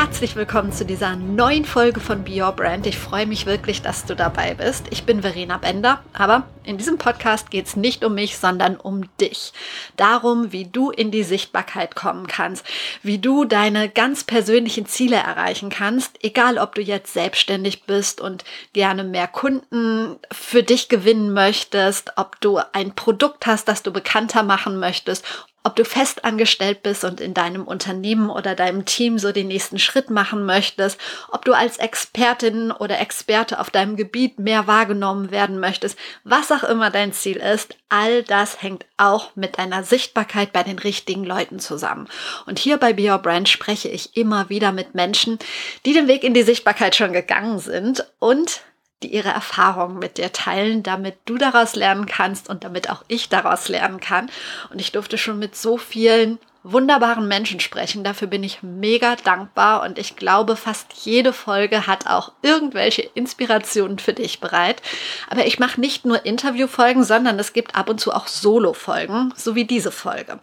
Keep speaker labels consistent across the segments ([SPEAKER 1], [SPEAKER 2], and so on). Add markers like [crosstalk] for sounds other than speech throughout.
[SPEAKER 1] Herzlich willkommen zu dieser neuen Folge von Be Your Brand. Ich freue mich wirklich, dass du dabei bist. Ich bin Verena Bender, aber in diesem Podcast geht es nicht um mich, sondern um dich. Darum, wie du in die Sichtbarkeit kommen kannst, wie du deine ganz persönlichen Ziele erreichen kannst, egal ob du jetzt selbstständig bist und gerne mehr Kunden für dich gewinnen möchtest, ob du ein Produkt hast, das du bekannter machen möchtest ob du fest angestellt bist und in deinem Unternehmen oder deinem Team so den nächsten Schritt machen möchtest, ob du als Expertin oder Experte auf deinem Gebiet mehr wahrgenommen werden möchtest, was auch immer dein Ziel ist, all das hängt auch mit deiner Sichtbarkeit bei den richtigen Leuten zusammen. Und hier bei Be Your Brand spreche ich immer wieder mit Menschen, die den Weg in die Sichtbarkeit schon gegangen sind und die ihre Erfahrungen mit dir teilen, damit du daraus lernen kannst und damit auch ich daraus lernen kann. Und ich durfte schon mit so vielen wunderbaren Menschen sprechen. Dafür bin ich mega dankbar und ich glaube, fast jede Folge hat auch irgendwelche Inspirationen für dich bereit. Aber ich mache nicht nur Interviewfolgen, sondern es gibt ab und zu auch Solo-Folgen, so wie diese Folge.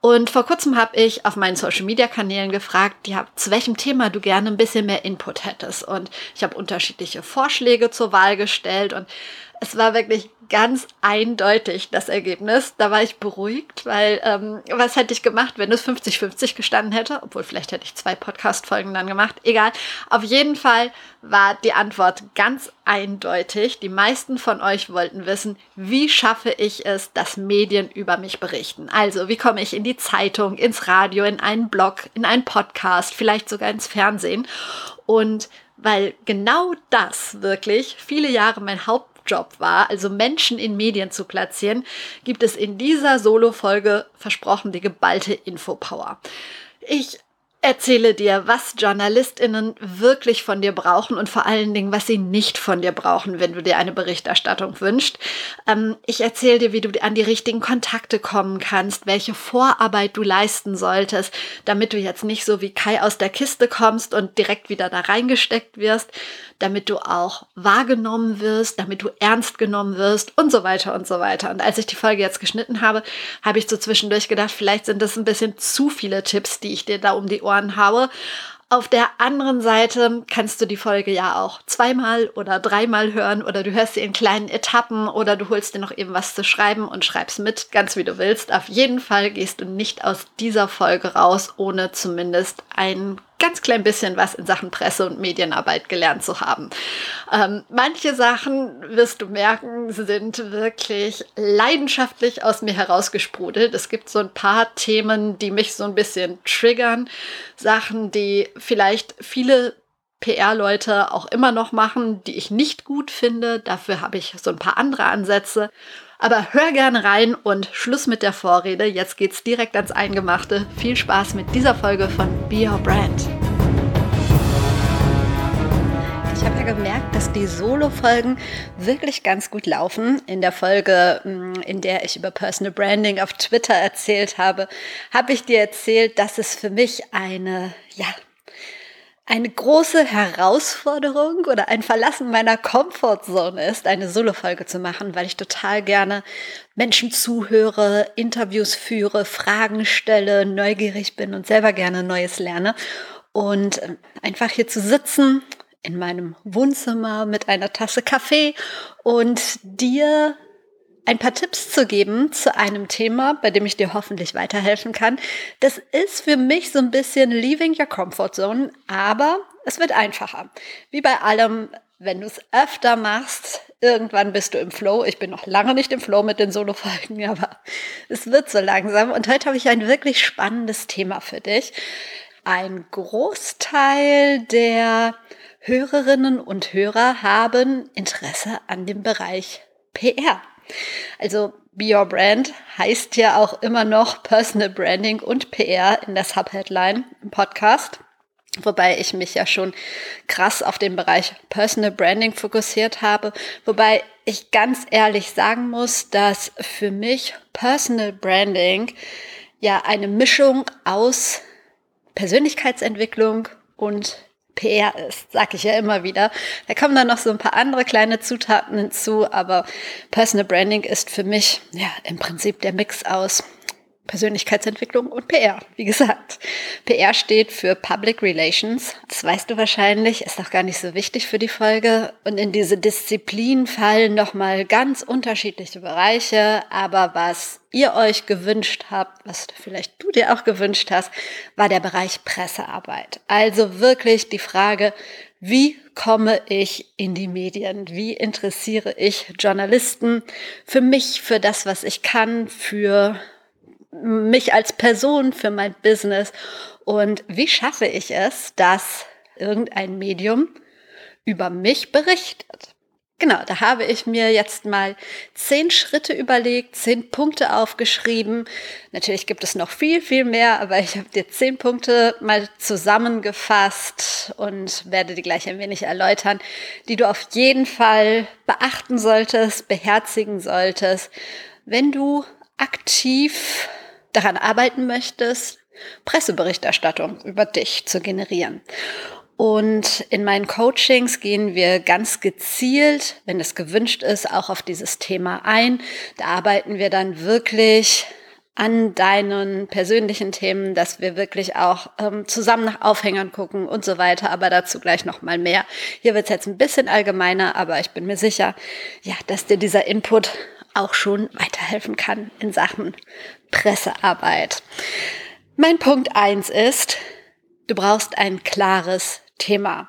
[SPEAKER 1] Und vor kurzem habe ich auf meinen Social-Media-Kanälen gefragt, ja, zu welchem Thema du gerne ein bisschen mehr Input hättest. Und ich habe unterschiedliche Vorschläge zur Wahl gestellt und es war wirklich ganz eindeutig das Ergebnis. Da war ich beruhigt, weil ähm, was hätte ich gemacht, wenn es 50-50 gestanden hätte? Obwohl, vielleicht hätte ich zwei Podcast-Folgen dann gemacht. Egal. Auf jeden Fall war die Antwort ganz eindeutig. Die meisten von euch wollten wissen, wie schaffe ich es, dass Medien über mich berichten? Also, wie komme ich in die Zeitung, ins Radio, in einen Blog, in einen Podcast, vielleicht sogar ins Fernsehen? Und weil genau das wirklich viele Jahre mein Haupt Job war, also Menschen in Medien zu platzieren, gibt es in dieser Solo-Folge versprochen die geballte Infopower. Ich erzähle dir, was JournalistInnen wirklich von dir brauchen und vor allen Dingen, was sie nicht von dir brauchen, wenn du dir eine Berichterstattung wünschst. Ähm, ich erzähle dir, wie du an die richtigen Kontakte kommen kannst, welche Vorarbeit du leisten solltest, damit du jetzt nicht so wie Kai aus der Kiste kommst und direkt wieder da reingesteckt wirst, damit du auch wahrgenommen wirst, damit du ernst genommen wirst und so weiter und so weiter. Und als ich die Folge jetzt geschnitten habe, habe ich so zwischendurch gedacht, vielleicht sind das ein bisschen zu viele Tipps, die ich dir da um die Ohren haue. Auf der anderen Seite kannst du die Folge ja auch zweimal oder dreimal hören oder du hörst sie in kleinen Etappen oder du holst dir noch eben was zu schreiben und schreibst mit, ganz wie du willst. Auf jeden Fall gehst du nicht aus dieser Folge raus, ohne zumindest einen ganz klein bisschen was in Sachen Presse- und Medienarbeit gelernt zu haben. Ähm, manche Sachen, wirst du merken, sind wirklich leidenschaftlich aus mir herausgesprudelt. Es gibt so ein paar Themen, die mich so ein bisschen triggern. Sachen, die vielleicht viele PR-Leute auch immer noch machen, die ich nicht gut finde. Dafür habe ich so ein paar andere Ansätze. Aber hör gerne rein und Schluss mit der Vorrede. Jetzt geht's direkt ans Eingemachte. Viel Spaß mit dieser Folge von Be Your Brand. Ich habe ja gemerkt, dass die Solo-Folgen wirklich ganz gut laufen. In der Folge, mm, in der ich über Personal Branding auf Twitter erzählt habe, habe ich dir erzählt, dass es für mich eine, ja, eine große Herausforderung oder ein Verlassen meiner Comfortzone ist, eine Solo-Folge zu machen, weil ich total gerne Menschen zuhöre, Interviews führe, Fragen stelle, neugierig bin und selber gerne Neues lerne. Und ähm, einfach hier zu sitzen in meinem Wohnzimmer mit einer Tasse Kaffee und dir ein paar Tipps zu geben zu einem Thema, bei dem ich dir hoffentlich weiterhelfen kann. Das ist für mich so ein bisschen leaving your comfort zone, aber es wird einfacher. Wie bei allem, wenn du es öfter machst, irgendwann bist du im Flow. Ich bin noch lange nicht im Flow mit den Solo-Folgen, [laughs] aber es wird so langsam. Und heute habe ich ein wirklich spannendes Thema für dich. Ein Großteil der Hörerinnen und Hörer haben Interesse an dem Bereich PR. Also Be Your Brand heißt ja auch immer noch Personal Branding und PR in der Subheadline im Podcast. Wobei ich mich ja schon krass auf den Bereich Personal Branding fokussiert habe. Wobei ich ganz ehrlich sagen muss, dass für mich Personal Branding ja eine Mischung aus Persönlichkeitsentwicklung und PR ist, sag ich ja immer wieder. Da kommen dann noch so ein paar andere kleine Zutaten hinzu, aber Personal Branding ist für mich ja im Prinzip der Mix aus Persönlichkeitsentwicklung und PR. Wie gesagt, PR steht für Public Relations. Das weißt du wahrscheinlich, ist auch gar nicht so wichtig für die Folge. Und in diese Disziplin fallen nochmal ganz unterschiedliche Bereiche. Aber was ihr euch gewünscht habt, was vielleicht du dir auch gewünscht hast, war der Bereich Pressearbeit. Also wirklich die Frage, wie komme ich in die Medien? Wie interessiere ich Journalisten für mich, für das, was ich kann, für mich als Person, für mein Business und wie schaffe ich es, dass irgendein Medium über mich berichtet. Genau, da habe ich mir jetzt mal zehn Schritte überlegt, zehn Punkte aufgeschrieben. Natürlich gibt es noch viel, viel mehr, aber ich habe dir zehn Punkte mal zusammengefasst und werde die gleich ein wenig erläutern, die du auf jeden Fall beachten solltest, beherzigen solltest, wenn du aktiv daran arbeiten möchtest, Presseberichterstattung über dich zu generieren. Und in meinen Coachings gehen wir ganz gezielt, wenn es gewünscht ist, auch auf dieses Thema ein. Da arbeiten wir dann wirklich an deinen persönlichen Themen, dass wir wirklich auch ähm, zusammen nach Aufhängern gucken und so weiter, aber dazu gleich noch mal mehr. Hier wird es jetzt ein bisschen allgemeiner, aber ich bin mir sicher, ja, dass dir dieser Input auch schon weiterhelfen kann in Sachen Pressearbeit. Mein Punkt eins ist, du brauchst ein klares Thema.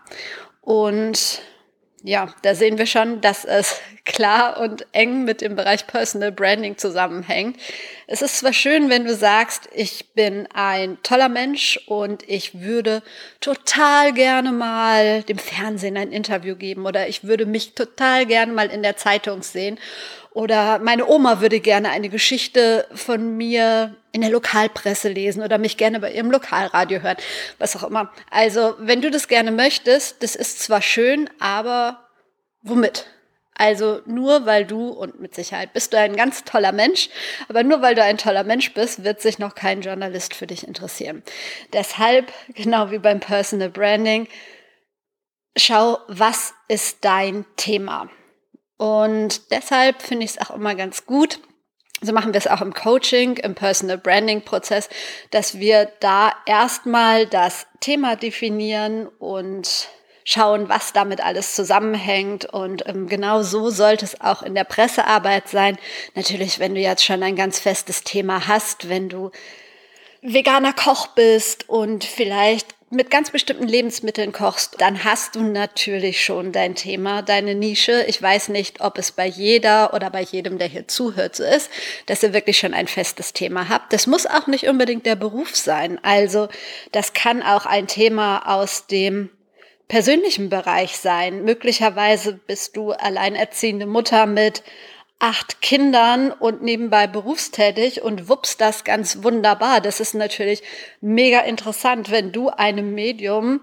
[SPEAKER 1] Und ja, da sehen wir schon, dass es klar und eng mit dem Bereich Personal Branding zusammenhängt. Es ist zwar schön, wenn du sagst, ich bin ein toller Mensch und ich würde total gerne mal dem Fernsehen ein Interview geben oder ich würde mich total gerne mal in der Zeitung sehen oder meine Oma würde gerne eine Geschichte von mir in der Lokalpresse lesen oder mich gerne bei ihrem Lokalradio hören, was auch immer. Also, wenn du das gerne möchtest, das ist zwar schön, aber womit? Also nur weil du, und mit Sicherheit bist du ein ganz toller Mensch, aber nur weil du ein toller Mensch bist, wird sich noch kein Journalist für dich interessieren. Deshalb, genau wie beim Personal Branding, schau, was ist dein Thema? Und deshalb finde ich es auch immer ganz gut, so machen wir es auch im Coaching, im Personal Branding Prozess, dass wir da erstmal das Thema definieren und schauen, was damit alles zusammenhängt. Und ähm, genau so sollte es auch in der Pressearbeit sein. Natürlich, wenn du jetzt schon ein ganz festes Thema hast, wenn du veganer Koch bist und vielleicht mit ganz bestimmten Lebensmitteln kochst, dann hast du natürlich schon dein Thema, deine Nische. Ich weiß nicht, ob es bei jeder oder bei jedem, der hier zuhört, so ist, dass ihr wirklich schon ein festes Thema habt. Das muss auch nicht unbedingt der Beruf sein. Also das kann auch ein Thema aus dem persönlichen Bereich sein. Möglicherweise bist du alleinerziehende Mutter mit acht Kindern und nebenbei berufstätig und wups das ganz wunderbar. Das ist natürlich mega interessant, wenn du einem Medium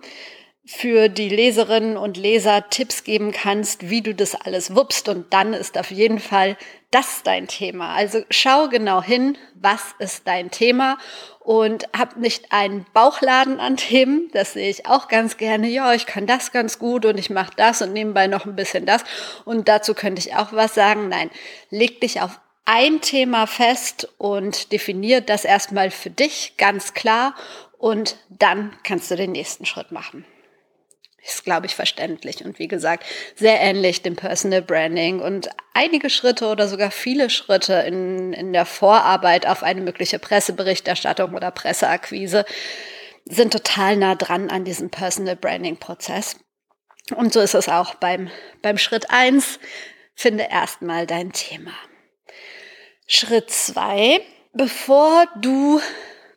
[SPEAKER 1] für die Leserinnen und Leser Tipps geben kannst, wie du das alles wuppst. Und dann ist auf jeden Fall das dein Thema. Also schau genau hin, was ist dein Thema und hab nicht einen Bauchladen an Themen. Das sehe ich auch ganz gerne. Ja, ich kann das ganz gut und ich mache das und nebenbei noch ein bisschen das. Und dazu könnte ich auch was sagen. Nein, leg dich auf ein Thema fest und definier das erstmal für dich ganz klar und dann kannst du den nächsten Schritt machen ist, glaube ich, verständlich und wie gesagt, sehr ähnlich dem Personal Branding und einige Schritte oder sogar viele Schritte in, in der Vorarbeit auf eine mögliche Presseberichterstattung oder Presseakquise sind total nah dran an diesem Personal Branding Prozess. Und so ist es auch beim, beim Schritt eins Finde erstmal dein Thema. Schritt zwei Bevor du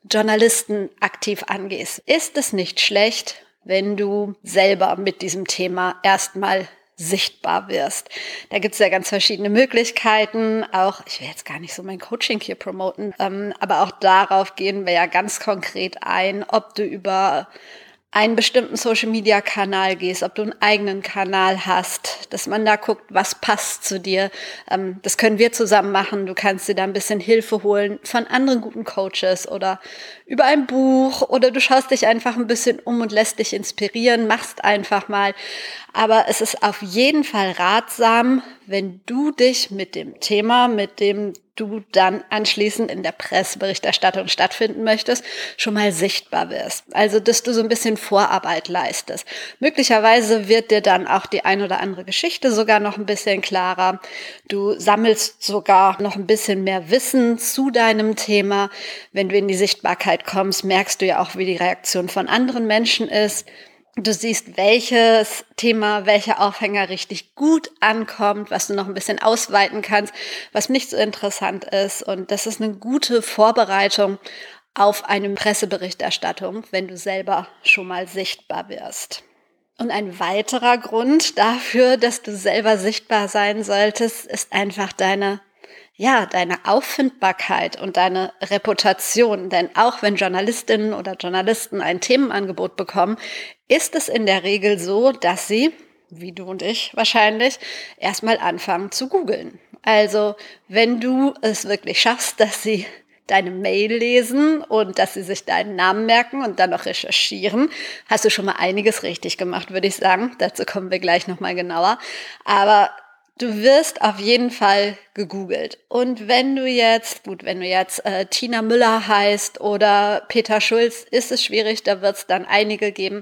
[SPEAKER 1] Journalisten aktiv angehst, ist es nicht schlecht, wenn du selber mit diesem Thema erstmal sichtbar wirst. Da gibt es ja ganz verschiedene Möglichkeiten. Auch, ich will jetzt gar nicht so mein Coaching hier promoten, ähm, aber auch darauf gehen wir ja ganz konkret ein, ob du über einen bestimmten Social-Media-Kanal gehst, ob du einen eigenen Kanal hast, dass man da guckt, was passt zu dir. Ähm, das können wir zusammen machen. Du kannst dir da ein bisschen Hilfe holen von anderen guten Coaches oder über ein Buch oder du schaust dich einfach ein bisschen um und lässt dich inspirieren, machst einfach mal. Aber es ist auf jeden Fall ratsam, wenn du dich mit dem Thema, mit dem du dann anschließend in der Presseberichterstattung stattfinden möchtest, schon mal sichtbar wirst. Also, dass du so ein bisschen Vorarbeit leistest. Möglicherweise wird dir dann auch die ein oder andere Geschichte sogar noch ein bisschen klarer. Du sammelst sogar noch ein bisschen mehr Wissen zu deinem Thema. Wenn du in die Sichtbarkeit kommst, merkst du ja auch, wie die Reaktion von anderen Menschen ist. Du siehst, welches Thema, welcher Aufhänger richtig gut ankommt, was du noch ein bisschen ausweiten kannst, was nicht so interessant ist. Und das ist eine gute Vorbereitung auf eine Presseberichterstattung, wenn du selber schon mal sichtbar wirst. Und ein weiterer Grund dafür, dass du selber sichtbar sein solltest, ist einfach deine ja, deine Auffindbarkeit und deine Reputation. Denn auch wenn Journalistinnen oder Journalisten ein Themenangebot bekommen, ist es in der Regel so, dass sie, wie du und ich wahrscheinlich, erstmal anfangen zu googeln. Also, wenn du es wirklich schaffst, dass sie deine Mail lesen und dass sie sich deinen Namen merken und dann noch recherchieren, hast du schon mal einiges richtig gemacht, würde ich sagen. Dazu kommen wir gleich nochmal genauer. Aber Du wirst auf jeden Fall gegoogelt. Und wenn du jetzt, gut, wenn du jetzt äh, Tina Müller heißt oder Peter Schulz, ist es schwierig, da wird es dann einige geben.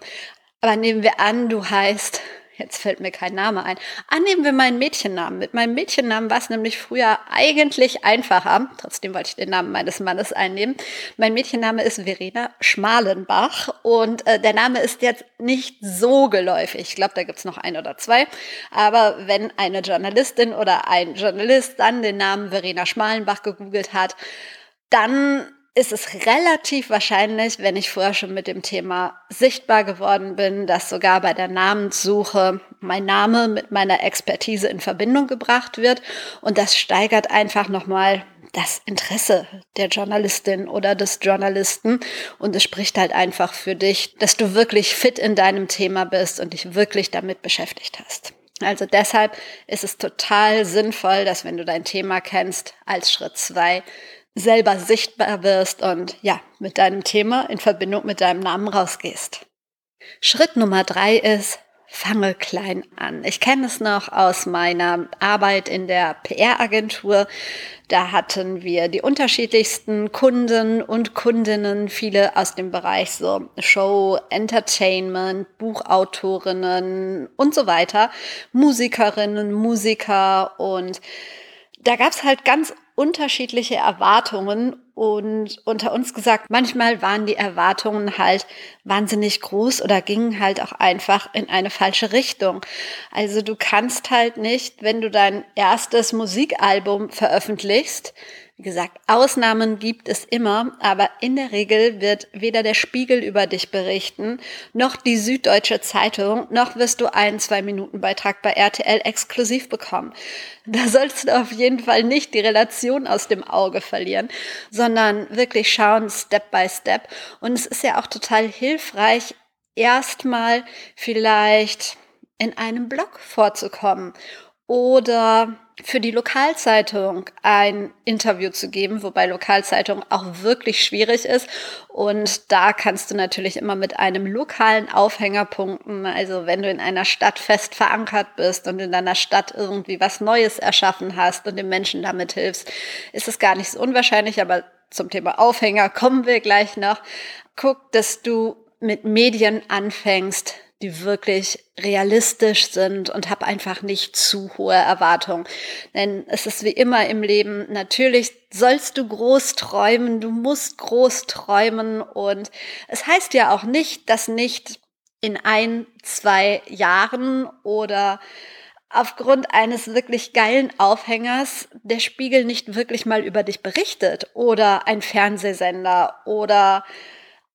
[SPEAKER 1] Aber nehmen wir an, du heißt Jetzt fällt mir kein Name ein. Annehmen wir meinen Mädchennamen. Mit meinem Mädchennamen war es nämlich früher eigentlich einfacher. Trotzdem wollte ich den Namen meines Mannes einnehmen. Mein Mädchenname ist Verena Schmalenbach und äh, der Name ist jetzt nicht so geläufig. Ich glaube, da gibt's noch ein oder zwei. Aber wenn eine Journalistin oder ein Journalist dann den Namen Verena Schmalenbach gegoogelt hat, dann ist es relativ wahrscheinlich, wenn ich vorher schon mit dem Thema sichtbar geworden bin, dass sogar bei der Namenssuche mein Name mit meiner Expertise in Verbindung gebracht wird. Und das steigert einfach nochmal das Interesse der Journalistin oder des Journalisten. Und es spricht halt einfach für dich, dass du wirklich fit in deinem Thema bist und dich wirklich damit beschäftigt hast. Also deshalb ist es total sinnvoll, dass wenn du dein Thema kennst, als Schritt zwei selber sichtbar wirst und ja, mit deinem Thema in Verbindung mit deinem Namen rausgehst. Schritt Nummer drei ist, fange klein an. Ich kenne es noch aus meiner Arbeit in der PR-Agentur. Da hatten wir die unterschiedlichsten Kunden und Kundinnen, viele aus dem Bereich so Show, Entertainment, Buchautorinnen und so weiter, Musikerinnen, Musiker und da gab es halt ganz unterschiedliche Erwartungen und unter uns gesagt, manchmal waren die Erwartungen halt wahnsinnig groß oder gingen halt auch einfach in eine falsche Richtung. Also du kannst halt nicht, wenn du dein erstes Musikalbum veröffentlichst, wie gesagt, Ausnahmen gibt es immer, aber in der Regel wird weder der Spiegel über dich berichten, noch die Süddeutsche Zeitung, noch wirst du einen Zwei-Minuten-Beitrag bei RTL exklusiv bekommen. Da sollst du auf jeden Fall nicht die Relation aus dem Auge verlieren, sondern wirklich schauen, Step by Step. Und es ist ja auch total hilfreich, erstmal vielleicht in einem Blog vorzukommen oder für die Lokalzeitung ein Interview zu geben, wobei Lokalzeitung auch wirklich schwierig ist. Und da kannst du natürlich immer mit einem lokalen Aufhänger punkten. Also wenn du in einer Stadt fest verankert bist und in deiner Stadt irgendwie was Neues erschaffen hast und den Menschen damit hilfst, ist es gar nicht so unwahrscheinlich. Aber zum Thema Aufhänger kommen wir gleich noch. Guck, dass du mit Medien anfängst, die wirklich realistisch sind und hab einfach nicht zu hohe Erwartungen. Denn es ist wie immer im Leben, natürlich sollst du groß träumen, du musst groß träumen und es heißt ja auch nicht, dass nicht in ein, zwei Jahren oder aufgrund eines wirklich geilen Aufhängers der Spiegel nicht wirklich mal über dich berichtet oder ein Fernsehsender oder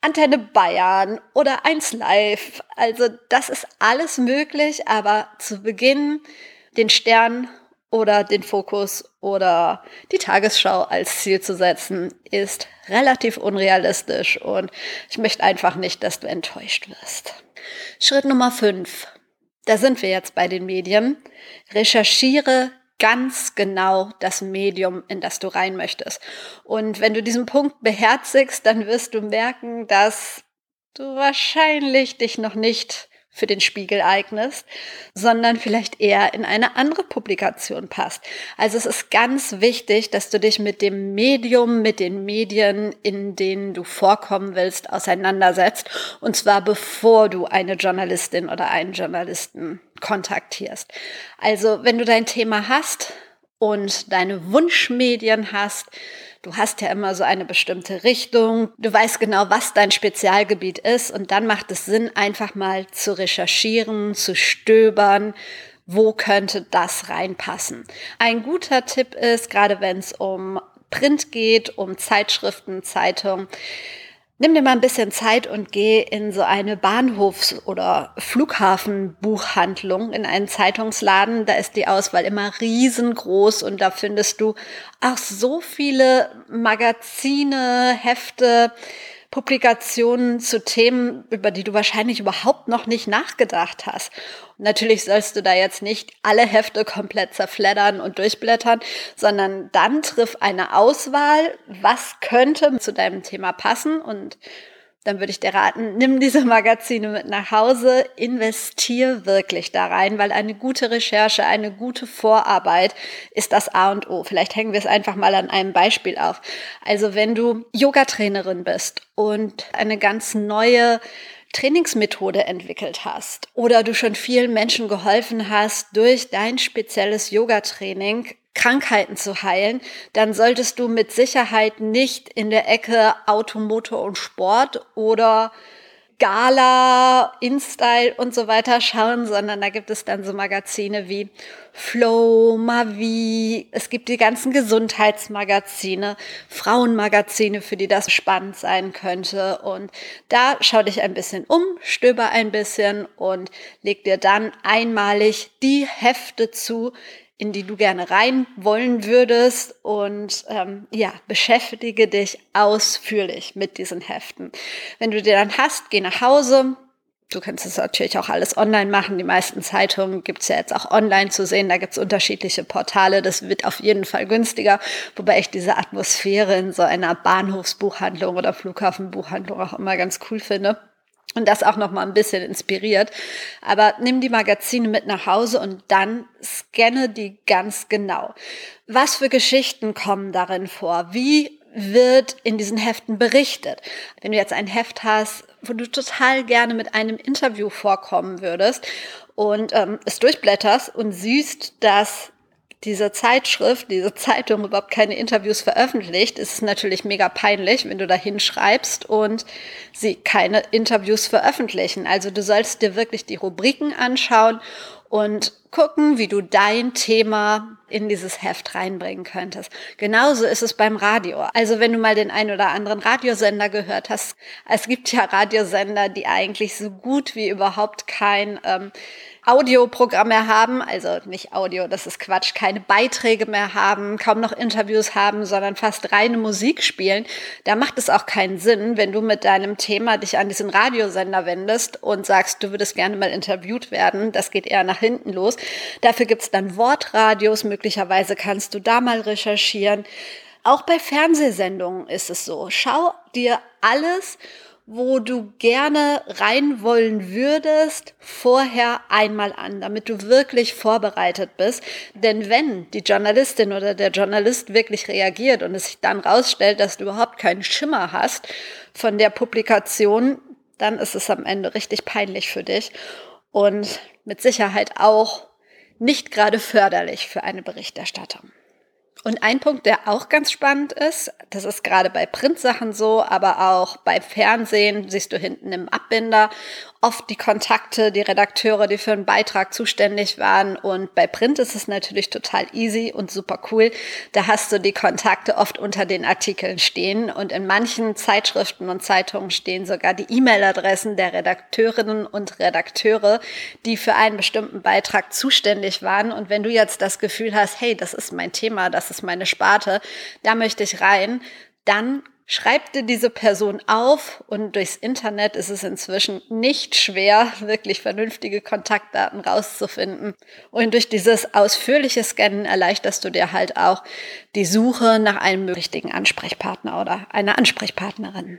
[SPEAKER 1] Antenne Bayern oder 1 Live. Also das ist alles möglich, aber zu Beginn den Stern oder den Fokus oder die Tagesschau als Ziel zu setzen, ist relativ unrealistisch und ich möchte einfach nicht, dass du enttäuscht wirst. Schritt Nummer 5. Da sind wir jetzt bei den Medien. Recherchiere ganz genau das Medium, in das du rein möchtest. Und wenn du diesen Punkt beherzigst, dann wirst du merken, dass du wahrscheinlich dich noch nicht für den Spiegel eignest, sondern vielleicht eher in eine andere Publikation passt. Also es ist ganz wichtig, dass du dich mit dem Medium, mit den Medien, in denen du vorkommen willst, auseinandersetzt. Und zwar bevor du eine Journalistin oder einen Journalisten kontaktierst. Also wenn du dein Thema hast und deine Wunschmedien hast, Du hast ja immer so eine bestimmte Richtung. Du weißt genau, was dein Spezialgebiet ist. Und dann macht es Sinn, einfach mal zu recherchieren, zu stöbern. Wo könnte das reinpassen? Ein guter Tipp ist, gerade wenn es um Print geht, um Zeitschriften, Zeitungen, Nimm dir mal ein bisschen Zeit und geh in so eine Bahnhofs- oder Flughafenbuchhandlung, in einen Zeitungsladen. Da ist die Auswahl immer riesengroß und da findest du auch so viele Magazine, Hefte, Publikationen zu Themen, über die du wahrscheinlich überhaupt noch nicht nachgedacht hast. Und natürlich sollst du da jetzt nicht alle Hefte komplett zerfleddern und durchblättern, sondern dann triff eine Auswahl, was könnte zu deinem Thema passen und dann würde ich dir raten, nimm diese Magazine mit nach Hause, investier wirklich da rein, weil eine gute Recherche, eine gute Vorarbeit ist das A und O. Vielleicht hängen wir es einfach mal an einem Beispiel auf. Also wenn du Yoga-Trainerin bist und eine ganz neue Trainingsmethode entwickelt hast oder du schon vielen Menschen geholfen hast durch dein spezielles Yoga-Training, Krankheiten zu heilen, dann solltest du mit Sicherheit nicht in der Ecke Automotor und Sport oder Gala, InStyle und so weiter schauen, sondern da gibt es dann so Magazine wie Flow, Mavi, es gibt die ganzen Gesundheitsmagazine, Frauenmagazine, für die das spannend sein könnte. Und da schau dich ein bisschen um, stöber ein bisschen und leg dir dann einmalig die Hefte zu, in die du gerne rein wollen würdest und ähm, ja, beschäftige dich ausführlich mit diesen Heften. Wenn du die dann hast, geh nach Hause. Du kannst es natürlich auch alles online machen. Die meisten Zeitungen gibt es ja jetzt auch online zu sehen. Da gibt es unterschiedliche Portale. Das wird auf jeden Fall günstiger. Wobei ich diese Atmosphäre in so einer Bahnhofsbuchhandlung oder Flughafenbuchhandlung auch immer ganz cool finde und das auch noch mal ein bisschen inspiriert. Aber nimm die Magazine mit nach Hause und dann scanne die ganz genau. Was für Geschichten kommen darin vor? Wie wird in diesen Heften berichtet? Wenn du jetzt ein Heft hast, wo du total gerne mit einem Interview vorkommen würdest und ähm, es durchblätterst und siehst, dass diese Zeitschrift, diese Zeitung überhaupt keine Interviews veröffentlicht, ist es natürlich mega peinlich, wenn du da hinschreibst und sie keine Interviews veröffentlichen. Also du sollst dir wirklich die Rubriken anschauen und gucken, wie du dein Thema in dieses Heft reinbringen könntest. Genauso ist es beim Radio. Also wenn du mal den ein oder anderen Radiosender gehört hast, es gibt ja Radiosender, die eigentlich so gut wie überhaupt kein ähm, Audioprogramm mehr haben, also nicht Audio, das ist Quatsch, keine Beiträge mehr haben, kaum noch Interviews haben, sondern fast reine Musik spielen, da macht es auch keinen Sinn, wenn du mit deinem Thema dich an diesen Radiosender wendest und sagst, du würdest gerne mal interviewt werden. Das geht eher nach hinten los. Dafür gibt's dann Wortradios, möglicherweise kannst du da mal recherchieren. Auch bei Fernsehsendungen ist es so. Schau dir alles wo du gerne rein wollen würdest, vorher einmal an, damit du wirklich vorbereitet bist. Denn wenn die Journalistin oder der Journalist wirklich reagiert und es sich dann rausstellt, dass du überhaupt keinen Schimmer hast von der Publikation, dann ist es am Ende richtig peinlich für dich und mit Sicherheit auch nicht gerade förderlich für eine Berichterstattung. Und ein Punkt, der auch ganz spannend ist, das ist gerade bei Printsachen so, aber auch bei Fernsehen, siehst du hinten im Abbinder oft die Kontakte, die Redakteure, die für einen Beitrag zuständig waren. Und bei Print ist es natürlich total easy und super cool. Da hast du die Kontakte oft unter den Artikeln stehen. Und in manchen Zeitschriften und Zeitungen stehen sogar die E-Mail-Adressen der Redakteurinnen und Redakteure, die für einen bestimmten Beitrag zuständig waren. Und wenn du jetzt das Gefühl hast, hey, das ist mein Thema, das ist meine Sparte, da möchte ich rein, dann Schreib dir diese Person auf und durchs Internet ist es inzwischen nicht schwer, wirklich vernünftige Kontaktdaten rauszufinden. Und durch dieses ausführliche Scannen erleichterst du dir halt auch die Suche nach einem richtigen Ansprechpartner oder einer Ansprechpartnerin.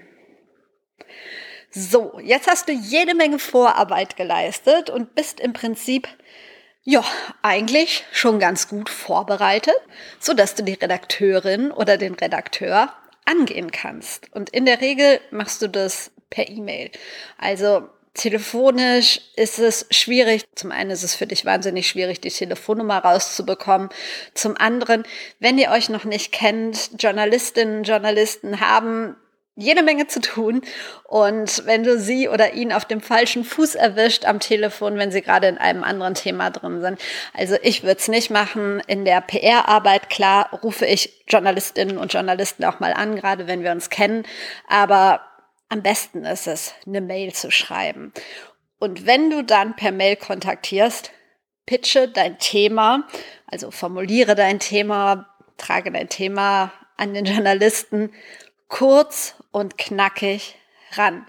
[SPEAKER 1] So, jetzt hast du jede Menge Vorarbeit geleistet und bist im Prinzip ja, eigentlich schon ganz gut vorbereitet, so dass du die Redakteurin oder den Redakteur angehen kannst. Und in der Regel machst du das per E-Mail. Also telefonisch ist es schwierig. Zum einen ist es für dich wahnsinnig schwierig, die Telefonnummer rauszubekommen. Zum anderen, wenn ihr euch noch nicht kennt, Journalistinnen, Journalisten haben jede Menge zu tun. Und wenn du sie oder ihn auf dem falschen Fuß erwischt am Telefon, wenn sie gerade in einem anderen Thema drin sind. Also ich würde es nicht machen. In der PR-Arbeit, klar, rufe ich Journalistinnen und Journalisten auch mal an, gerade wenn wir uns kennen. Aber am besten ist es, eine Mail zu schreiben. Und wenn du dann per Mail kontaktierst, pitche dein Thema, also formuliere dein Thema, trage dein Thema an den Journalisten kurz und knackig ran.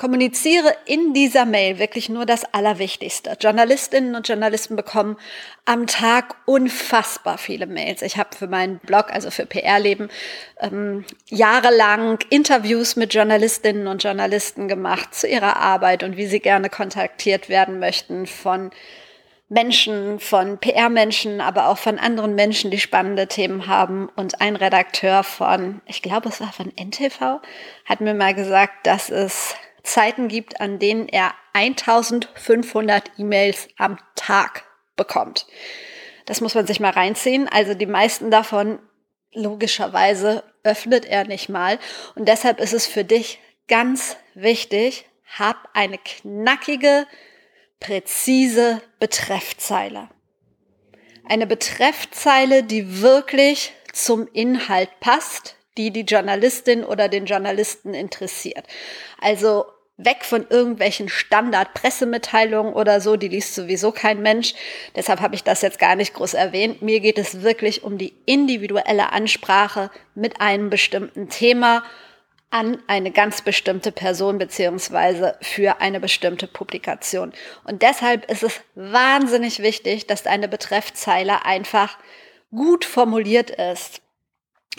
[SPEAKER 1] Kommuniziere in dieser Mail wirklich nur das Allerwichtigste. Journalistinnen und Journalisten bekommen am Tag unfassbar viele Mails. Ich habe für meinen Blog, also für PR-Leben, ähm, jahrelang Interviews mit Journalistinnen und Journalisten gemacht zu ihrer Arbeit und wie sie gerne kontaktiert werden möchten von Menschen, von PR-Menschen, aber auch von anderen Menschen, die spannende Themen haben. Und ein Redakteur von, ich glaube, es war von NTV, hat mir mal gesagt, dass es Zeiten gibt, an denen er 1500 E-Mails am Tag bekommt. Das muss man sich mal reinziehen. Also die meisten davon, logischerweise, öffnet er nicht mal. Und deshalb ist es für dich ganz wichtig, hab eine knackige, präzise Betreffzeile. Eine Betreffzeile, die wirklich zum Inhalt passt, die die Journalistin oder den Journalisten interessiert. Also weg von irgendwelchen Standard-Pressemitteilungen oder so, die liest sowieso kein Mensch. Deshalb habe ich das jetzt gar nicht groß erwähnt. Mir geht es wirklich um die individuelle Ansprache mit einem bestimmten Thema an eine ganz bestimmte Person beziehungsweise für eine bestimmte Publikation. Und deshalb ist es wahnsinnig wichtig, dass deine Betreffzeile einfach gut formuliert ist,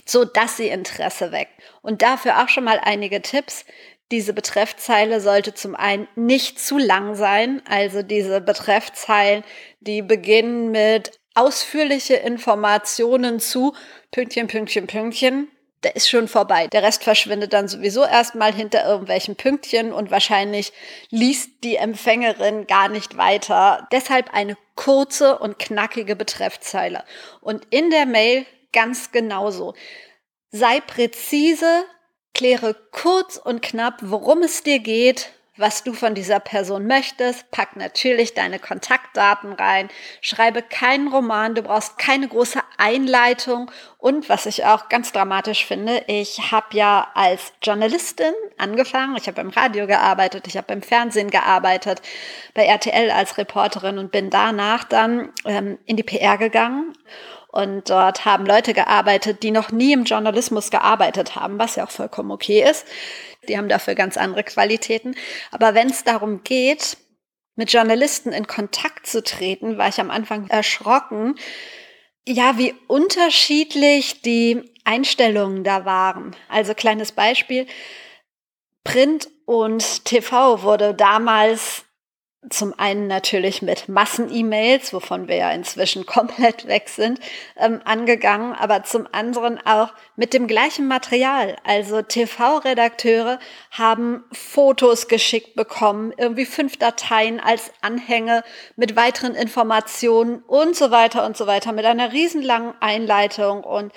[SPEAKER 1] so dass sie Interesse weckt. Und dafür auch schon mal einige Tipps. Diese Betreffzeile sollte zum einen nicht zu lang sein, also diese Betreffzeilen, die beginnen mit ausführliche Informationen zu Pünktchen, Pünktchen, Pünktchen, der ist schon vorbei. Der Rest verschwindet dann sowieso erstmal hinter irgendwelchen Pünktchen und wahrscheinlich liest die Empfängerin gar nicht weiter. Deshalb eine kurze und knackige Betreffzeile. Und in der Mail ganz genauso. Sei präzise, kläre kurz und knapp, worum es dir geht, was du von dieser Person möchtest. Pack natürlich deine Kontaktdaten rein. Schreibe keinen Roman. Du brauchst keine große Einleitung. Und was ich auch ganz dramatisch finde, ich habe ja als Journalistin angefangen. Ich habe beim Radio gearbeitet, ich habe beim Fernsehen gearbeitet, bei RTL als Reporterin und bin danach dann ähm, in die PR gegangen. Und dort haben Leute gearbeitet, die noch nie im Journalismus gearbeitet haben, was ja auch vollkommen okay ist. Die haben dafür ganz andere Qualitäten. Aber wenn es darum geht, mit Journalisten in Kontakt zu treten, war ich am Anfang erschrocken, ja, wie unterschiedlich die Einstellungen da waren. Also kleines Beispiel. Print und TV wurde damals zum einen natürlich mit Massen-E-Mails, wovon wir ja inzwischen [laughs] komplett weg sind, ähm, angegangen, aber zum anderen auch mit dem gleichen Material. Also TV-Redakteure haben Fotos geschickt bekommen, irgendwie fünf Dateien als Anhänge mit weiteren Informationen und so weiter und so weiter, mit einer riesenlangen Einleitung und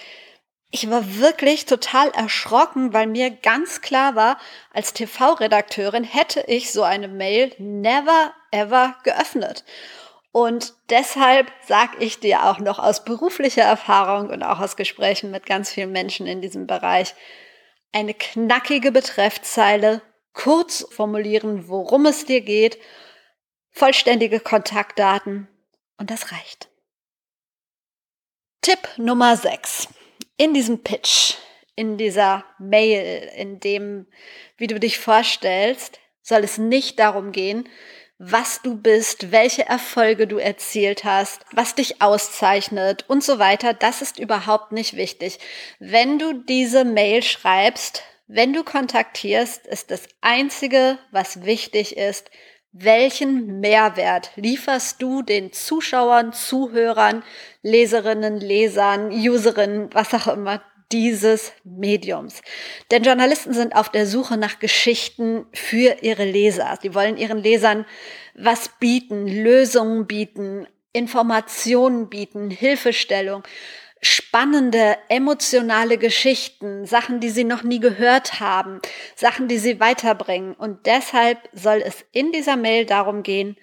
[SPEAKER 1] ich war wirklich total erschrocken, weil mir ganz klar war, als TV-Redakteurin hätte ich so eine Mail never ever geöffnet. Und deshalb sage ich dir auch noch aus beruflicher Erfahrung und auch aus Gesprächen mit ganz vielen Menschen in diesem Bereich, eine knackige Betreffzeile, kurz formulieren, worum es dir geht, vollständige Kontaktdaten und das reicht. Tipp Nummer 6 in diesem Pitch, in dieser Mail, in dem, wie du dich vorstellst, soll es nicht darum gehen, was du bist, welche Erfolge du erzielt hast, was dich auszeichnet und so weiter. Das ist überhaupt nicht wichtig. Wenn du diese Mail schreibst, wenn du kontaktierst, ist das Einzige, was wichtig ist, welchen Mehrwert lieferst du den Zuschauern, Zuhörern, Leserinnen, Lesern, Userinnen, was auch immer dieses Mediums. Denn Journalisten sind auf der Suche nach Geschichten für ihre Leser. Sie wollen ihren Lesern was bieten, Lösungen bieten, Informationen bieten, Hilfestellung spannende, emotionale Geschichten, Sachen, die sie noch nie gehört haben, Sachen, die sie weiterbringen. Und deshalb soll es in dieser Mail darum gehen,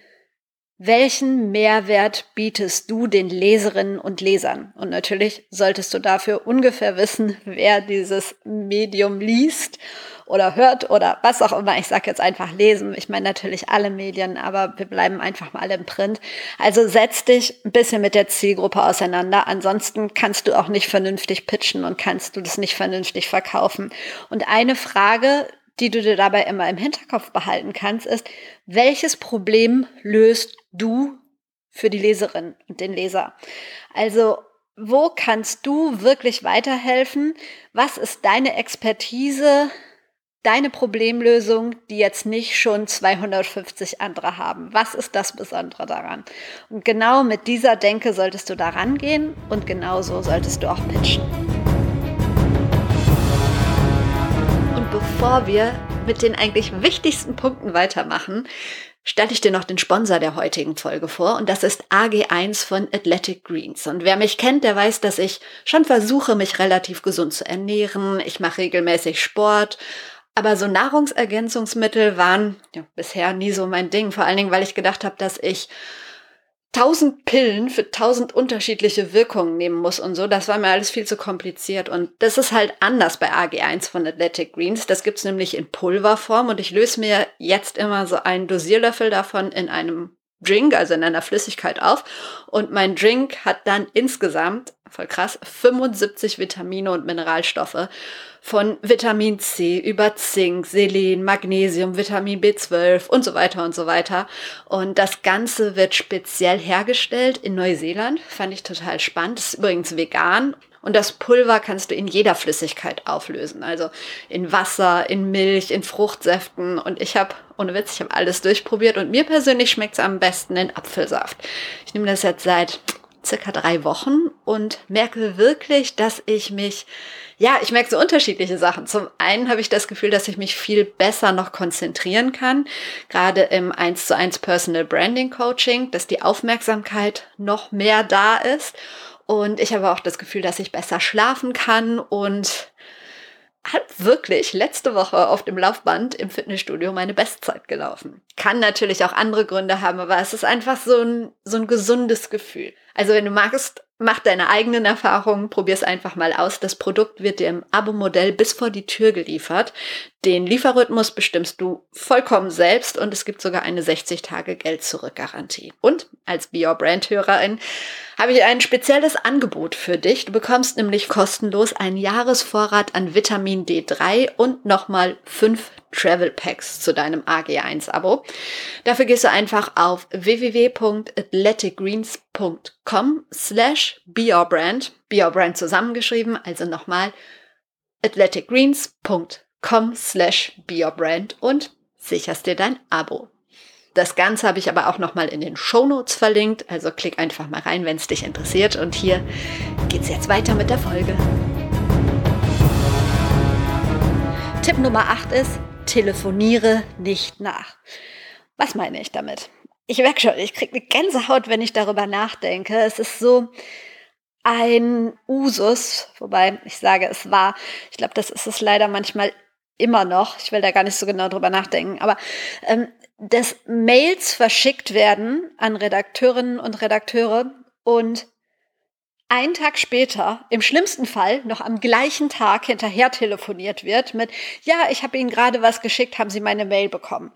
[SPEAKER 1] welchen Mehrwert bietest du den Leserinnen und Lesern? Und natürlich solltest du dafür ungefähr wissen, wer dieses Medium liest oder hört oder was auch immer. Ich sage jetzt einfach lesen. Ich meine natürlich alle Medien, aber wir bleiben einfach mal im Print. Also setz dich ein bisschen mit der Zielgruppe auseinander. Ansonsten kannst du auch nicht vernünftig pitchen und kannst du das nicht vernünftig verkaufen. Und eine Frage, die du dir dabei immer im Hinterkopf behalten kannst, ist, welches Problem löst du für die Leserin und den Leser? Also, wo kannst du wirklich weiterhelfen? Was ist deine Expertise? Deine Problemlösung, die jetzt nicht schon 250 andere haben? Was ist das Besondere daran? Und genau mit dieser Denke solltest du da rangehen und genauso solltest du auch pitchen. Und bevor wir mit den eigentlich wichtigsten Punkten weitermachen, stelle ich dir noch den Sponsor der heutigen Folge vor und das ist AG1 von Athletic Greens. Und wer mich kennt, der weiß, dass ich schon versuche, mich relativ gesund zu ernähren. Ich mache regelmäßig Sport aber so Nahrungsergänzungsmittel waren ja, bisher nie so mein Ding. Vor allen Dingen, weil ich gedacht habe, dass ich tausend Pillen für tausend unterschiedliche Wirkungen nehmen muss und so. Das war mir alles viel zu kompliziert. Und das ist halt anders bei AG1 von Athletic Greens. Das gibt's nämlich in Pulverform und ich löse mir jetzt immer so einen Dosierlöffel davon in einem Drink, also in einer Flüssigkeit auf. Und mein Drink hat dann insgesamt, voll krass, 75 Vitamine und Mineralstoffe. Von Vitamin C über Zink, Selen, Magnesium, Vitamin B12 und so weiter und so weiter. Und das Ganze wird speziell hergestellt in Neuseeland. Fand ich total spannend. Ist übrigens vegan und das Pulver kannst du in jeder Flüssigkeit auflösen. Also in Wasser, in Milch, in Fruchtsäften. Und ich habe, ohne Witz, ich habe alles durchprobiert. Und mir persönlich schmeckt es am besten in Apfelsaft. Ich nehme das jetzt seit circa drei Wochen und merke wirklich, dass ich mich, ja, ich merke so unterschiedliche Sachen. Zum einen habe ich das Gefühl, dass ich mich viel besser noch konzentrieren kann, gerade im 1 zu 1 Personal Branding Coaching, dass die Aufmerksamkeit noch mehr da ist und ich habe auch das Gefühl, dass ich besser schlafen kann und habe wirklich letzte Woche auf dem Laufband im Fitnessstudio meine Bestzeit gelaufen. Kann natürlich auch andere Gründe haben, aber es ist einfach so ein, so ein gesundes Gefühl. Also wenn du magst, Mach deine eigenen Erfahrungen, probier es einfach mal aus. Das Produkt wird dir im Abo-Modell bis vor die Tür geliefert. Den Lieferrhythmus bestimmst du vollkommen selbst und es gibt sogar eine 60-Tage-Geld-Zurück-Garantie. Und als Be Your Brand-Hörerin habe ich ein spezielles Angebot für dich. Du bekommst nämlich kostenlos einen Jahresvorrat an Vitamin D3 und nochmal fünf Travel Packs zu deinem AG1-Abo. Dafür gehst du einfach auf www.athleticgreens.com slash beyourbrand, beyourbrand zusammengeschrieben, also nochmal athleticgreens.com slash beyourbrand und sicherst dir dein Abo. Das Ganze habe ich aber auch nochmal in den Show Notes verlinkt, also klick einfach mal rein, wenn es dich interessiert. Und hier geht es jetzt weiter mit der Folge. Tipp Nummer 8 ist, telefoniere nicht nach. Was meine ich damit? Ich merke schon, ich kriege eine Gänsehaut, wenn ich darüber nachdenke. Es ist so ein Usus, wobei ich sage, es war, ich glaube, das ist es leider manchmal immer noch. Ich will da gar nicht so genau drüber nachdenken, aber ähm, dass Mails verschickt werden an Redakteurinnen und Redakteure und einen Tag später, im schlimmsten Fall noch am gleichen Tag hinterher telefoniert wird mit, ja, ich habe Ihnen gerade was geschickt, haben Sie meine Mail bekommen.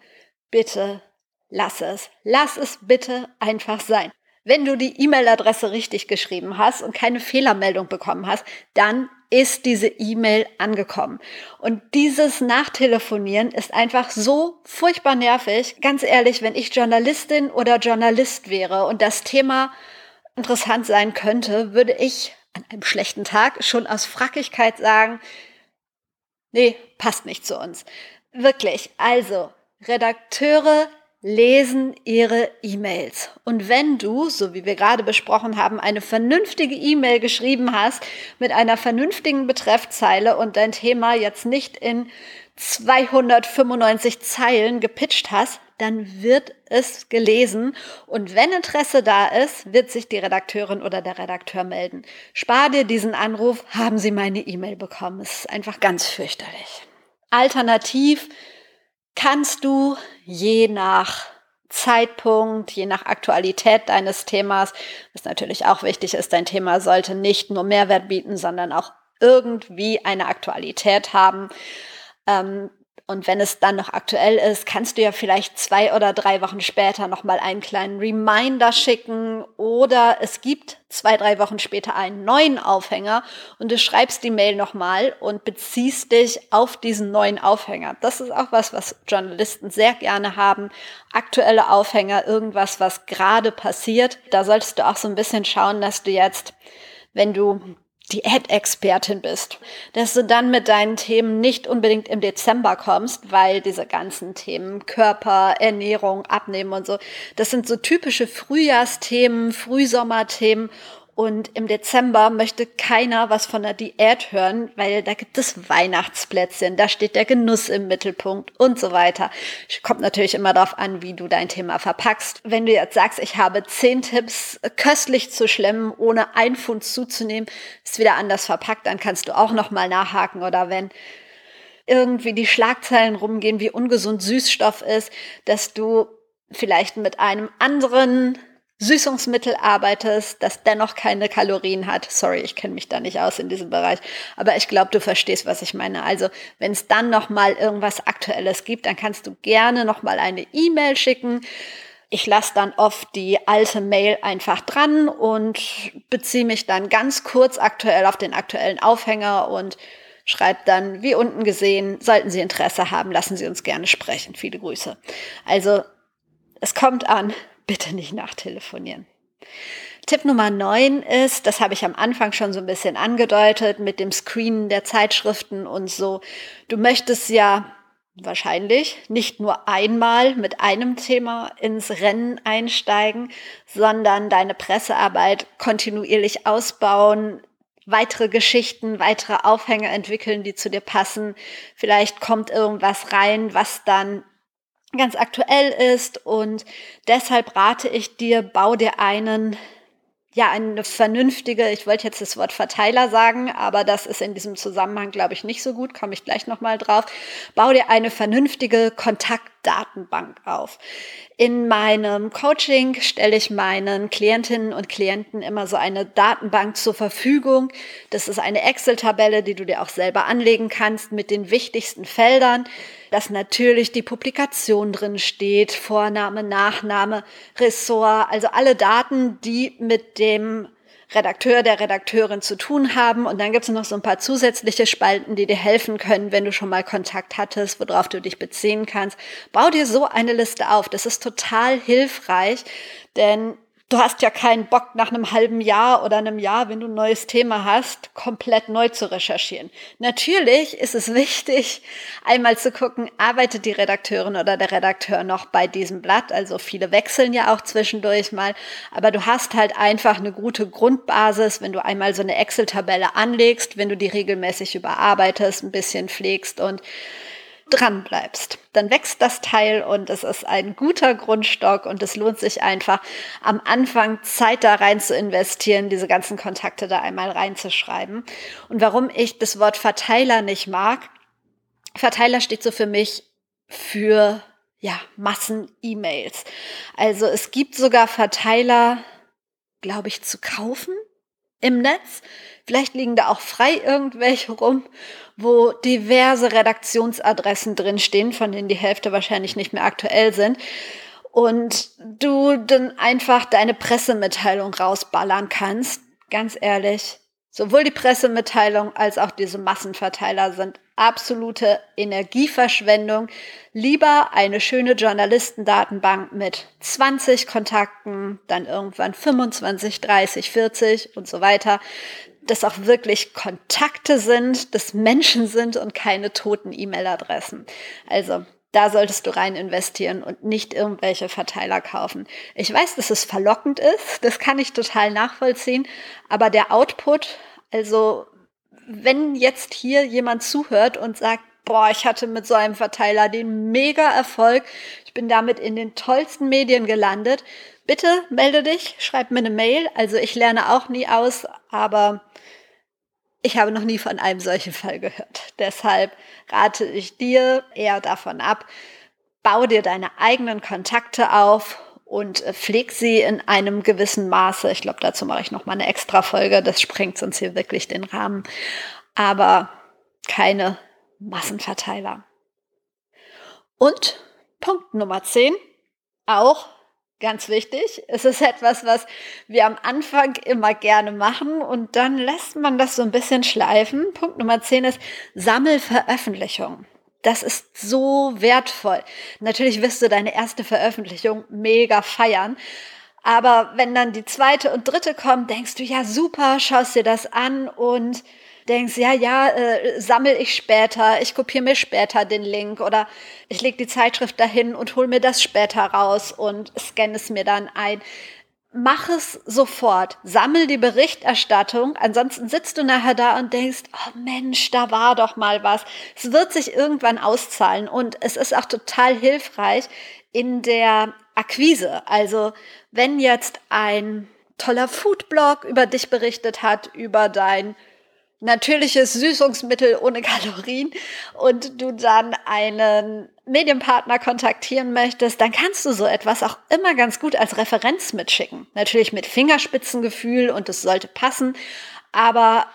[SPEAKER 1] Bitte lass es. Lass es bitte einfach sein. Wenn du die E-Mail-Adresse richtig geschrieben hast und keine Fehlermeldung bekommen hast, dann ist diese E-Mail angekommen. Und dieses Nachtelefonieren ist einfach so furchtbar nervig. Ganz ehrlich, wenn ich Journalistin oder Journalist wäre und das Thema interessant sein könnte, würde ich an einem schlechten Tag schon aus Frackigkeit sagen, nee, passt nicht zu uns. Wirklich. Also, Redakteure lesen ihre E-Mails. Und wenn du, so wie wir gerade besprochen haben, eine vernünftige E-Mail geschrieben hast mit einer vernünftigen Betreffzeile und dein Thema jetzt nicht in 295 Zeilen gepitcht hast, dann wird es gelesen und wenn Interesse da ist, wird sich die Redakteurin oder der Redakteur melden. Spar dir diesen Anruf, haben Sie meine E-Mail bekommen. Es ist einfach ganz fürchterlich. Alternativ kannst du je nach Zeitpunkt, je nach Aktualität deines Themas, was natürlich auch wichtig ist, dein Thema sollte nicht nur Mehrwert bieten, sondern auch irgendwie eine Aktualität haben. Ähm, und wenn es dann noch aktuell ist, kannst du ja vielleicht zwei oder drei Wochen später nochmal einen kleinen Reminder schicken oder es gibt zwei, drei Wochen später einen neuen Aufhänger und du schreibst die Mail nochmal und beziehst dich auf diesen neuen Aufhänger. Das ist auch was, was Journalisten sehr gerne haben. Aktuelle Aufhänger, irgendwas, was gerade passiert. Da solltest du auch so ein bisschen schauen, dass du jetzt, wenn du die Ad-Expertin bist, dass du dann mit deinen Themen nicht unbedingt im Dezember kommst, weil diese ganzen Themen Körper, Ernährung, Abnehmen und so, das sind so typische Frühjahrsthemen, Frühsommerthemen und im Dezember möchte keiner was von der Diät hören, weil da gibt es Weihnachtsplätzchen, da steht der Genuss im Mittelpunkt und so weiter. Kommt natürlich immer darauf an, wie du dein Thema verpackst. Wenn du jetzt sagst, ich habe zehn Tipps, köstlich zu schlemmen, ohne ein Pfund zuzunehmen, ist wieder anders verpackt, dann kannst du auch nochmal nachhaken oder wenn irgendwie die Schlagzeilen rumgehen, wie ungesund Süßstoff ist, dass du vielleicht mit einem anderen Süßungsmittel arbeitest, das dennoch keine Kalorien hat. Sorry, ich kenne mich da nicht aus in diesem Bereich, aber ich glaube, du verstehst, was ich meine. Also, wenn es dann noch mal irgendwas aktuelles gibt, dann kannst du gerne noch mal eine E-Mail schicken. Ich lasse dann oft die alte Mail einfach dran und beziehe mich dann ganz kurz aktuell auf den aktuellen Aufhänger und schreibe dann, wie unten gesehen, sollten Sie Interesse haben, lassen Sie uns gerne sprechen. Viele Grüße. Also, es kommt an, bitte nicht nachtelefonieren. Tipp Nummer 9 ist, das habe ich am Anfang schon so ein bisschen angedeutet, mit dem Screenen der Zeitschriften und so. Du möchtest ja wahrscheinlich nicht nur einmal mit einem Thema ins Rennen einsteigen, sondern deine Pressearbeit kontinuierlich ausbauen, weitere Geschichten, weitere Aufhänger entwickeln, die zu dir passen. Vielleicht kommt irgendwas rein, was dann ganz aktuell ist und deshalb rate ich dir, bau dir einen ja, eine vernünftige, ich wollte jetzt das Wort Verteiler sagen, aber das ist in diesem Zusammenhang, glaube ich, nicht so gut, komme ich gleich nochmal drauf. Bau dir eine vernünftige Kontaktdatenbank auf. In meinem Coaching stelle ich meinen Klientinnen und Klienten immer so eine Datenbank zur Verfügung. Das ist eine Excel-Tabelle, die du dir auch selber anlegen kannst mit den wichtigsten Feldern dass natürlich die Publikation drin steht, Vorname, Nachname, Ressort, also alle Daten, die mit dem Redakteur, der Redakteurin zu tun haben. Und dann gibt es noch so ein paar zusätzliche Spalten, die dir helfen können, wenn du schon mal Kontakt hattest, worauf du dich beziehen kannst. Bau dir so eine Liste auf. Das ist total hilfreich, denn du hast ja keinen Bock nach einem halben Jahr oder einem Jahr, wenn du ein neues Thema hast, komplett neu zu recherchieren. Natürlich ist es wichtig, einmal zu gucken, arbeitet die Redakteurin oder der Redakteur noch bei diesem Blatt. Also viele wechseln ja auch zwischendurch mal, aber du hast halt einfach eine gute Grundbasis, wenn du einmal so eine Excel-Tabelle anlegst, wenn du die regelmäßig überarbeitest, ein bisschen pflegst und dran bleibst, dann wächst das Teil und es ist ein guter Grundstock und es lohnt sich einfach am Anfang Zeit da rein zu investieren, diese ganzen Kontakte da einmal reinzuschreiben. Und warum ich das Wort Verteiler nicht mag, Verteiler steht so für mich für ja, Massen-E-Mails. Also es gibt sogar Verteiler, glaube ich, zu kaufen im Netz. Vielleicht liegen da auch frei irgendwelche rum wo diverse Redaktionsadressen drinstehen, von denen die Hälfte wahrscheinlich nicht mehr aktuell sind. Und du dann einfach deine Pressemitteilung rausballern kannst. Ganz ehrlich, sowohl die Pressemitteilung als auch diese Massenverteiler sind absolute Energieverschwendung. Lieber eine schöne Journalistendatenbank mit 20 Kontakten, dann irgendwann 25, 30, 40 und so weiter das auch wirklich Kontakte sind, das Menschen sind und keine toten E-Mail-Adressen. Also da solltest du rein investieren und nicht irgendwelche Verteiler kaufen. Ich weiß, dass es verlockend ist, das kann ich total nachvollziehen, aber der Output, also wenn jetzt hier jemand zuhört und sagt, boah, ich hatte mit so einem Verteiler den mega Erfolg, ich bin damit in den tollsten Medien gelandet, bitte melde dich, schreib mir eine Mail. Also ich lerne auch nie aus, aber ich habe noch nie von einem solchen Fall gehört. Deshalb rate ich dir eher davon ab, bau dir deine eigenen Kontakte auf und äh, pfleg sie in einem gewissen Maße. Ich glaube, dazu mache ich noch mal eine extra Folge. Das sprengt sonst hier wirklich den Rahmen. Aber keine Massenverteiler. Und Punkt Nummer 10, auch Ganz wichtig. Es ist etwas, was wir am Anfang immer gerne machen und dann lässt man das so ein bisschen schleifen. Punkt Nummer 10 ist Sammelveröffentlichung. Das ist so wertvoll. Natürlich wirst du deine erste Veröffentlichung mega feiern. Aber wenn dann die zweite und dritte kommt, denkst du, ja super, schaust dir das an und denkst, ja, ja, äh, sammel ich später, ich kopiere mir später den Link oder ich lege die Zeitschrift dahin und hol mir das später raus und scanne es mir dann ein. Mach es sofort, sammel die Berichterstattung, ansonsten sitzt du nachher da und denkst, oh Mensch, da war doch mal was. Es wird sich irgendwann auszahlen und es ist auch total hilfreich in der Akquise. Also wenn jetzt ein toller Foodblog über dich berichtet hat, über dein natürliches Süßungsmittel ohne Kalorien und du dann einen Medienpartner kontaktieren möchtest, dann kannst du so etwas auch immer ganz gut als Referenz mitschicken. Natürlich mit Fingerspitzengefühl und es sollte passen, aber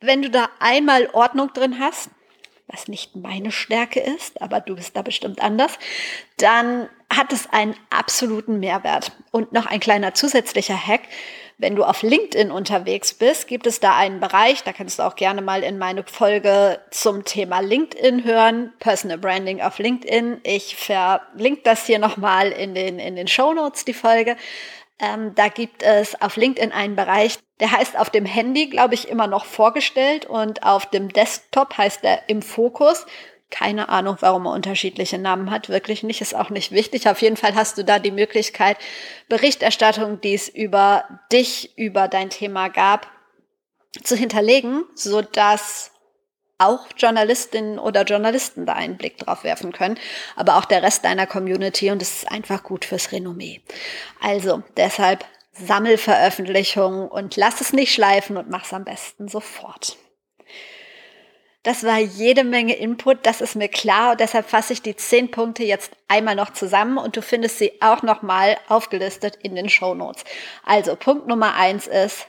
[SPEAKER 1] wenn du da einmal Ordnung drin hast, was nicht meine Stärke ist, aber du bist da bestimmt anders, dann hat es einen absoluten Mehrwert. Und noch ein kleiner zusätzlicher Hack. Wenn du auf LinkedIn unterwegs bist, gibt es da einen Bereich, da kannst du auch gerne mal in meine Folge zum Thema LinkedIn hören, Personal Branding auf LinkedIn. Ich verlinke das hier nochmal in den, in den Show Notes, die Folge. Ähm, da gibt es auf LinkedIn einen Bereich, der heißt auf dem Handy, glaube ich, immer noch vorgestellt und auf dem Desktop heißt er im Fokus. Keine Ahnung, warum er unterschiedliche Namen hat. Wirklich nicht, ist auch nicht wichtig. Auf jeden Fall hast du da die Möglichkeit, Berichterstattung, die es über dich, über dein Thema gab, zu hinterlegen, so dass auch Journalistinnen oder Journalisten da einen Blick drauf werfen können, aber auch der Rest deiner Community und es ist einfach gut fürs Renommee. Also deshalb Sammelveröffentlichungen und lass es nicht schleifen und mach's am besten sofort. Das war jede Menge Input, das ist mir klar und deshalb fasse ich die zehn Punkte jetzt einmal noch zusammen und du findest sie auch nochmal aufgelistet in den Show Notes. Also Punkt Nummer eins ist,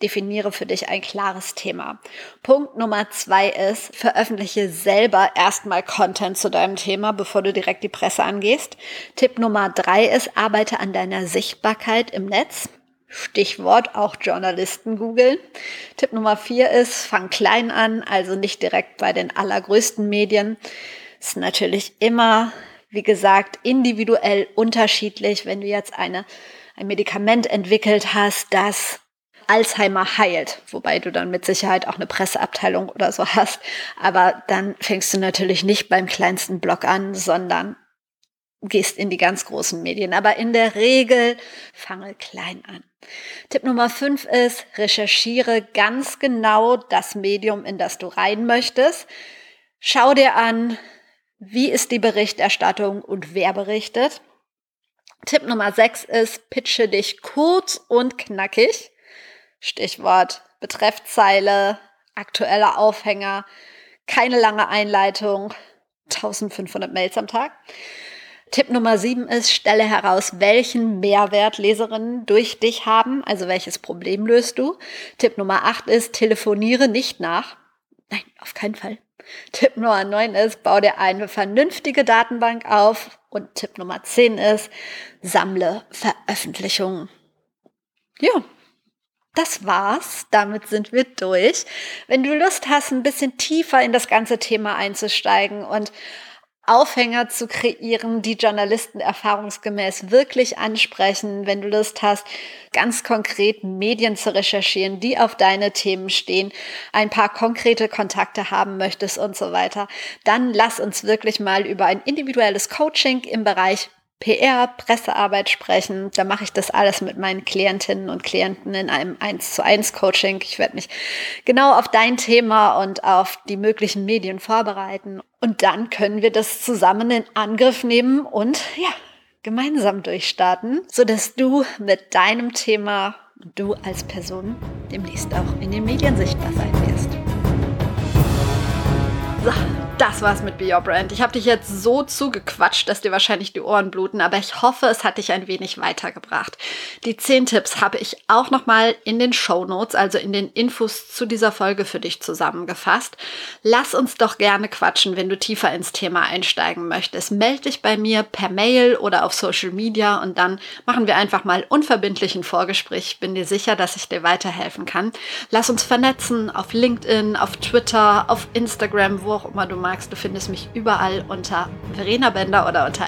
[SPEAKER 1] definiere für dich ein klares Thema. Punkt Nummer zwei ist, veröffentliche selber erstmal Content zu deinem Thema, bevor du direkt die Presse angehst. Tipp Nummer drei ist, arbeite an deiner Sichtbarkeit im Netz. Stichwort auch Journalisten googeln. Tipp Nummer vier ist, fang klein an, also nicht direkt bei den allergrößten Medien. Ist natürlich immer, wie gesagt, individuell unterschiedlich. Wenn du jetzt eine ein Medikament entwickelt hast, das Alzheimer heilt, wobei du dann mit Sicherheit auch eine Presseabteilung oder so hast. Aber dann fängst du natürlich nicht beim kleinsten Blog an, sondern gehst in die ganz großen Medien. Aber in der Regel fange klein an. Tipp Nummer fünf ist, recherchiere ganz genau das Medium, in das du rein möchtest. Schau dir an, wie ist die Berichterstattung und wer berichtet. Tipp Nummer sechs ist, pitche dich kurz und knackig. Stichwort Betreffzeile, aktueller Aufhänger, keine lange Einleitung, 1500 Mails am Tag. Tipp Nummer sieben ist, stelle heraus, welchen Mehrwert Leserinnen durch dich haben, also welches Problem löst du. Tipp Nummer acht ist, telefoniere nicht nach. Nein, auf keinen Fall. Tipp Nummer neun ist, bau dir eine vernünftige Datenbank auf. Und Tipp Nummer zehn ist, sammle Veröffentlichungen. Ja, das war's. Damit sind wir durch. Wenn du Lust hast, ein bisschen tiefer in das ganze Thema einzusteigen und Aufhänger zu kreieren, die Journalisten erfahrungsgemäß wirklich ansprechen, wenn du Lust hast, ganz konkret Medien zu recherchieren, die auf deine Themen stehen, ein paar konkrete Kontakte haben möchtest und so weiter, dann lass uns wirklich mal über ein individuelles Coaching im Bereich PR, Pressearbeit sprechen. Da mache ich das alles mit meinen Klientinnen und Klienten in einem 1 zu 1 Coaching. Ich werde mich genau auf dein Thema und auf die möglichen Medien vorbereiten. Und dann können wir das zusammen in Angriff nehmen und ja, gemeinsam durchstarten, sodass du mit deinem Thema und du als Person demnächst auch in den Medien sichtbar sein wirst. So, das war's mit Be Your Brand. Ich habe dich jetzt so zugequatscht, dass dir wahrscheinlich die Ohren bluten, aber ich hoffe, es hat dich ein wenig weitergebracht. Die zehn Tipps habe ich auch nochmal in den Show Notes, also in den Infos zu dieser Folge für dich zusammengefasst. Lass uns doch gerne quatschen, wenn du tiefer ins Thema einsteigen möchtest. Meld dich bei mir per Mail oder auf Social Media und dann machen wir einfach mal unverbindlichen Vorgespräch. Ich bin dir sicher, dass ich dir weiterhelfen kann. Lass uns vernetzen auf LinkedIn, auf Twitter, auf Instagram, wo auch immer du magst. Du findest mich überall unter Verena Bender oder unter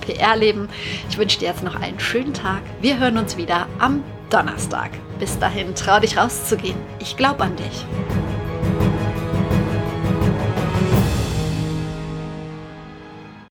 [SPEAKER 1] @prleben. Ich wünsche dir jetzt noch einen schönen Tag. Wir hören uns wieder am Donnerstag. Bis dahin, trau dich rauszugehen. Ich glaube an dich.